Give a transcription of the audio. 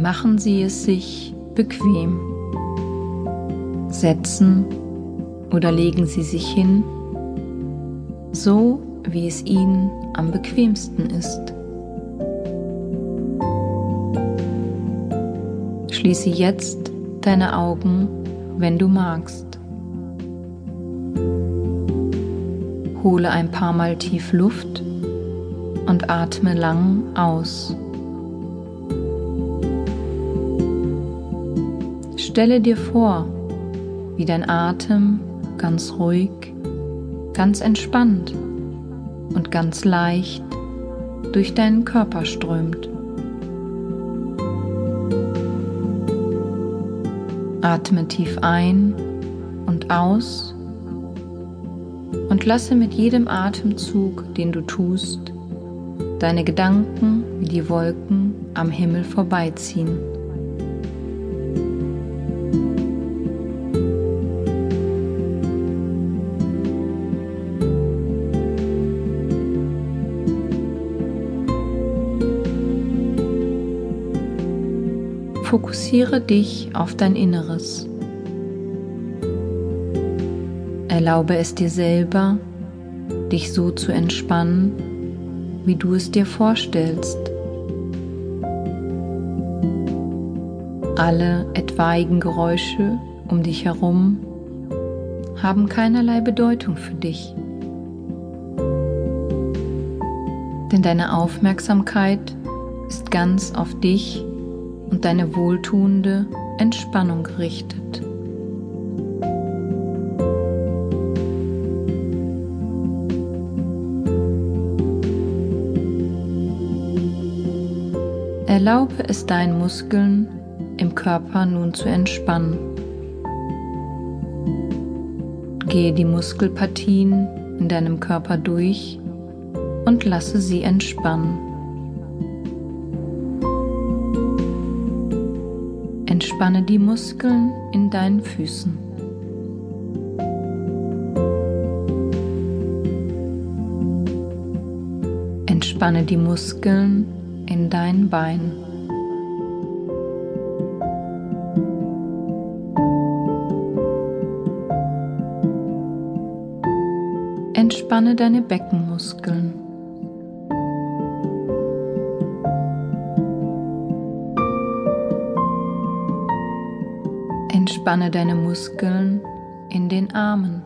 machen Sie es sich bequem. Setzen oder legen Sie sich hin, so wie es Ihnen am bequemsten ist. Schließe jetzt deine Augen, wenn du magst. Hole ein paar Mal tief Luft und atme lang aus. Stelle dir vor, wie dein Atem ganz ruhig, ganz entspannt und ganz leicht durch deinen Körper strömt. Atme tief ein und aus und lasse mit jedem Atemzug, den du tust, deine Gedanken wie die Wolken am Himmel vorbeiziehen. Fokussiere dich auf dein Inneres. Erlaube es dir selber, dich so zu entspannen, wie du es dir vorstellst. Alle etwaigen Geräusche um dich herum haben keinerlei Bedeutung für dich. Denn deine Aufmerksamkeit ist ganz auf dich und deine wohltuende Entspannung gerichtet. Erlaube es deinen Muskeln im Körper nun zu entspannen. Gehe die Muskelpartien in deinem Körper durch und lasse sie entspannen. Entspanne die Muskeln in deinen Füßen. Entspanne die Muskeln in deinen Beinen. Entspanne deine Beckenmuskeln. Entspanne deine Muskeln in den Armen.